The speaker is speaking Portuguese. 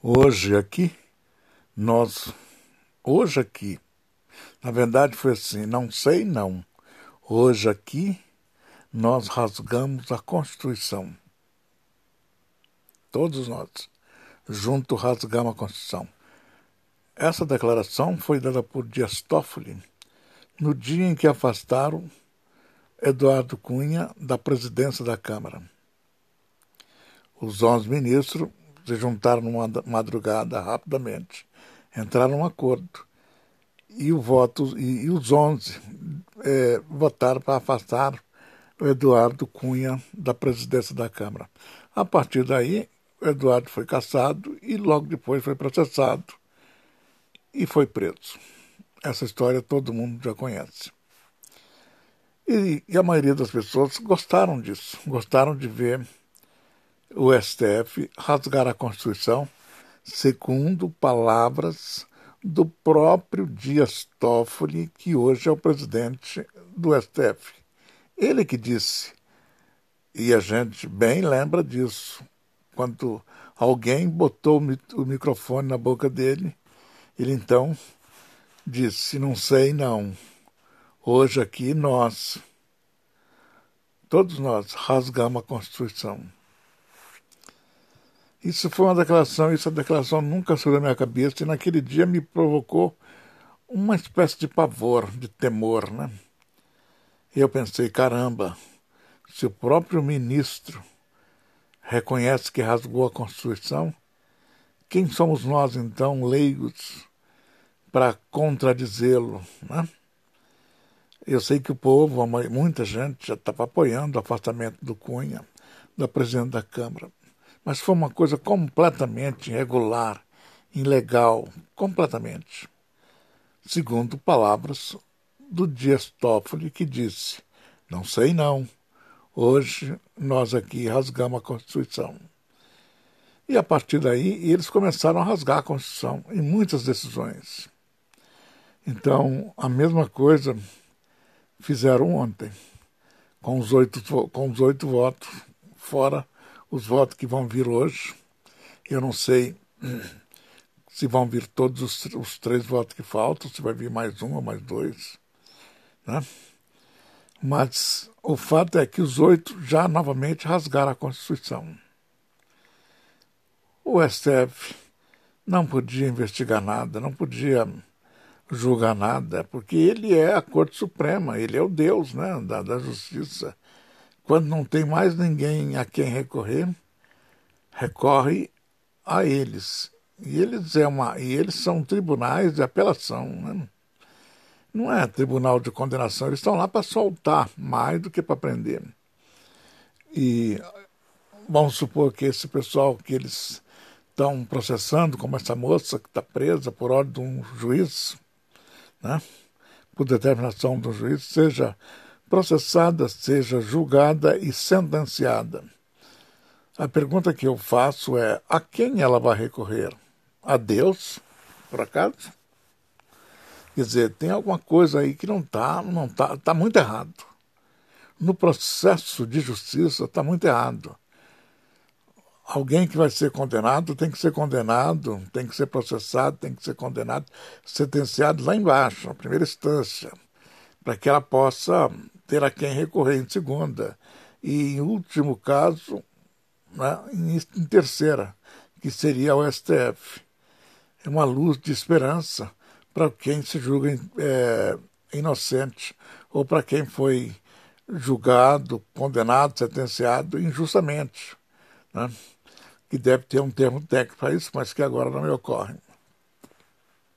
Hoje aqui, nós. Hoje aqui. Na verdade foi assim, não sei não. Hoje aqui, nós rasgamos a Constituição. Todos nós, junto rasgamos a Constituição. Essa declaração foi dada por Dias Toffoli no dia em que afastaram Eduardo Cunha da presidência da Câmara. Os 11 ministros se juntaram numa madrugada rapidamente, entraram num acordo e o voto e, e os 11 é, votaram para afastar o Eduardo Cunha da presidência da Câmara. A partir daí, o Eduardo foi caçado e logo depois foi processado e foi preso. Essa história todo mundo já conhece. E, e a maioria das pessoas gostaram disso, gostaram de ver o STF rasgar a Constituição segundo palavras do próprio Dias Toffoli, que hoje é o presidente do STF. Ele que disse, e a gente bem lembra disso, quando alguém botou o microfone na boca dele, ele então disse: Não sei, não. Hoje aqui nós, todos nós, rasgamos a Constituição. Isso foi uma declaração, essa declaração nunca saiu da minha cabeça e naquele dia me provocou uma espécie de pavor, de temor, né? Eu pensei, caramba, se o próprio ministro reconhece que rasgou a Constituição, quem somos nós então, leigos, para contradizê-lo, né? Eu sei que o povo, muita gente já estava apoiando o afastamento do Cunha, da presidente da Câmara mas foi uma coisa completamente irregular, ilegal, completamente. Segundo palavras do Dias Toffoli, que disse: Não sei não, hoje nós aqui rasgamos a Constituição. E a partir daí eles começaram a rasgar a Constituição em muitas decisões. Então, a mesma coisa fizeram ontem, com os oito, com os oito votos, fora os votos que vão vir hoje. Eu não sei se vão vir todos os, os três votos que faltam, se vai vir mais um ou mais dois. Né? Mas o fato é que os oito já novamente rasgaram a Constituição. O STF não podia investigar nada, não podia julgar nada, porque ele é a Corte Suprema, ele é o Deus né, da, da justiça. Quando não tem mais ninguém a quem recorrer, recorre a eles. E eles, é uma, e eles são tribunais de apelação. Né? Não é tribunal de condenação, eles estão lá para soltar mais do que para prender. E vamos supor que esse pessoal que eles estão processando, como essa moça que está presa por ordem de um juiz, né? por determinação do juiz, seja processada, seja julgada e sentenciada. A pergunta que eu faço é: a quem ela vai recorrer? A Deus, por acaso? Quer dizer, tem alguma coisa aí que não está, não está, está muito errado. No processo de justiça está muito errado. Alguém que vai ser condenado tem que ser condenado, tem que ser processado, tem que ser condenado, sentenciado lá embaixo, na primeira instância, para que ela possa ter a quem recorrer em segunda e, em último caso, né, em, em terceira, que seria o STF. É uma luz de esperança para quem se julga é, inocente ou para quem foi julgado, condenado, sentenciado injustamente. Né? Que deve ter um termo técnico para isso, mas que agora não me ocorre.